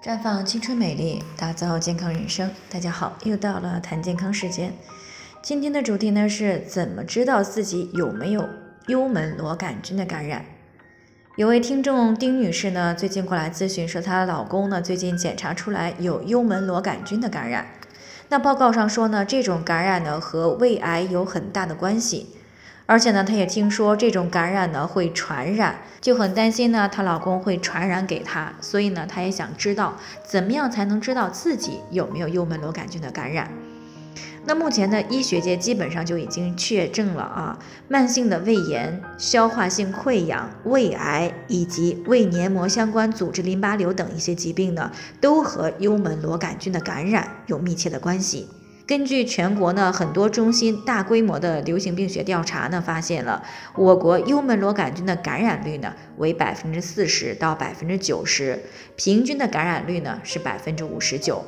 绽放青春美丽，打造健康人生。大家好，又到了谈健康时间。今天的主题呢是怎么知道自己有没有幽门螺杆菌的感染？有位听众丁女士呢，最近过来咨询说，她的老公呢最近检查出来有幽门螺杆菌的感染。那报告上说呢，这种感染呢和胃癌有很大的关系。而且呢，她也听说这种感染呢会传染，就很担心呢她老公会传染给她，所以呢，她也想知道怎么样才能知道自己有没有幽门螺杆菌的感染。那目前呢，医学界基本上就已经确证了啊，慢性的胃炎、消化性溃疡、胃癌以及胃黏膜相关组织淋巴瘤等一些疾病呢，都和幽门螺杆菌的感染有密切的关系。根据全国呢很多中心大规模的流行病学调查呢，发现了我国幽门螺杆菌的感染率呢为百分之四十到百分之九十，平均的感染率呢是百分之五十九。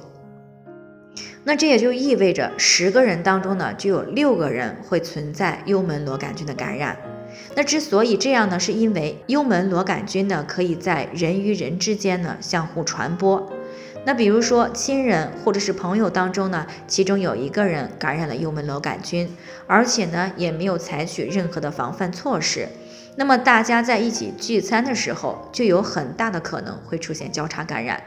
那这也就意味着十个人当中呢就有六个人会存在幽门螺杆菌的感染。那之所以这样呢，是因为幽门螺杆菌呢可以在人与人之间呢相互传播。那比如说，亲人或者是朋友当中呢，其中有一个人感染了幽门螺杆菌，而且呢也没有采取任何的防范措施，那么大家在一起聚餐的时候，就有很大的可能会出现交叉感染。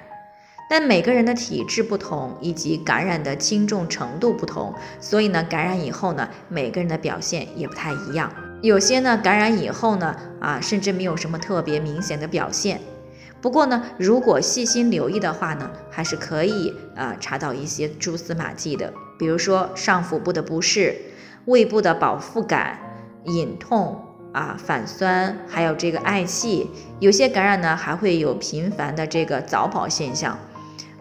但每个人的体质不同，以及感染的轻重程度不同，所以呢，感染以后呢，每个人的表现也不太一样。有些呢，感染以后呢，啊，甚至没有什么特别明显的表现。不过呢，如果细心留意的话呢，还是可以啊查到一些蛛丝马迹的，比如说上腹部的不适、胃部的饱腹感、隐痛啊、反酸，还有这个嗳气。有些感染呢还会有频繁的这个早饱现象。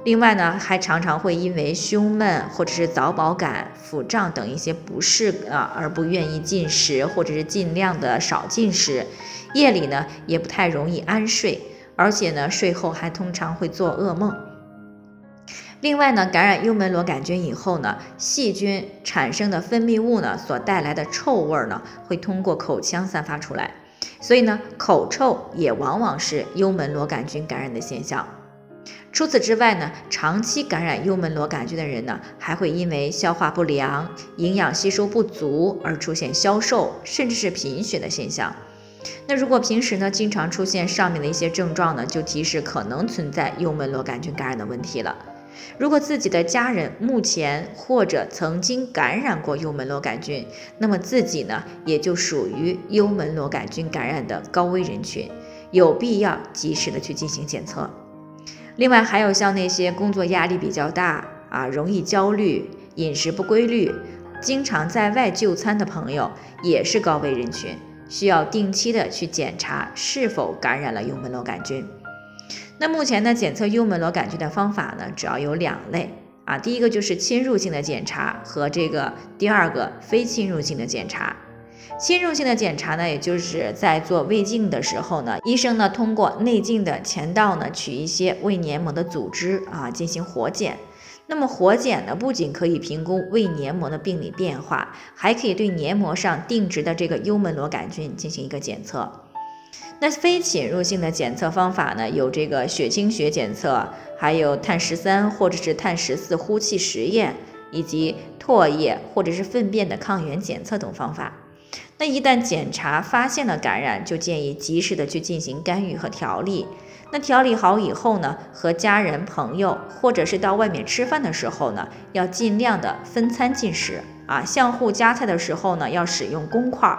另外呢，还常常会因为胸闷或者是早饱感、腹胀等一些不适啊而不愿意进食，或者是尽量的少进食。夜里呢也不太容易安睡。而且呢，睡后还通常会做噩梦。另外呢，感染幽门螺杆菌以后呢，细菌产生的分泌物呢所带来的臭味儿呢，会通过口腔散发出来，所以呢，口臭也往往是幽门螺杆菌感染的现象。除此之外呢，长期感染幽门螺杆菌的人呢，还会因为消化不良、营养吸收不足而出现消瘦，甚至是贫血的现象。那如果平时呢，经常出现上面的一些症状呢，就提示可能存在幽门螺杆菌感染的问题了。如果自己的家人目前或者曾经感染过幽门螺杆菌，那么自己呢，也就属于幽门螺杆菌感染的高危人群，有必要及时的去进行检测。另外，还有像那些工作压力比较大啊，容易焦虑、饮食不规律、经常在外就餐的朋友，也是高危人群。需要定期的去检查是否感染了幽门螺杆菌。那目前呢，检测幽门螺杆菌的方法呢，主要有两类啊。第一个就是侵入性的检查和这个第二个非侵入性的检查。侵入性的检查呢，也就是在做胃镜的时候呢，医生呢通过内镜的前道呢取一些胃黏膜的组织啊进行活检。那么活检呢，不仅可以评估胃黏膜的病理变化，还可以对黏膜上定植的这个幽门螺杆菌进行一个检测。那非侵入性的检测方法呢，有这个血清学检测，还有碳十三或者是碳十四呼气实验，以及唾液或者是粪便的抗原检测等方法。那一旦检查发现了感染，就建议及时的去进行干预和调理。那调理好以后呢，和家人、朋友或者是到外面吃饭的时候呢，要尽量的分餐进食啊，相互夹菜的时候呢，要使用公筷，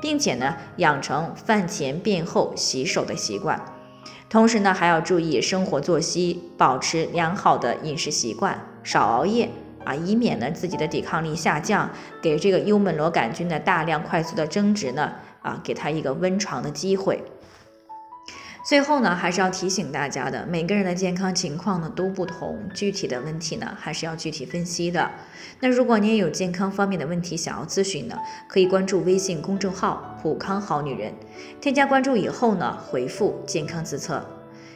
并且呢，养成饭前便后洗手的习惯。同时呢，还要注意生活作息，保持良好的饮食习惯，少熬夜啊，以免呢自己的抵抗力下降，给这个幽门螺杆菌的大量快速的增殖呢啊，给他一个温床的机会。最后呢，还是要提醒大家的，每个人的健康情况呢都不同，具体的问题呢还是要具体分析的。那如果你也有健康方面的问题想要咨询呢，可以关注微信公众号“普康好女人”，添加关注以后呢，回复“健康自测”，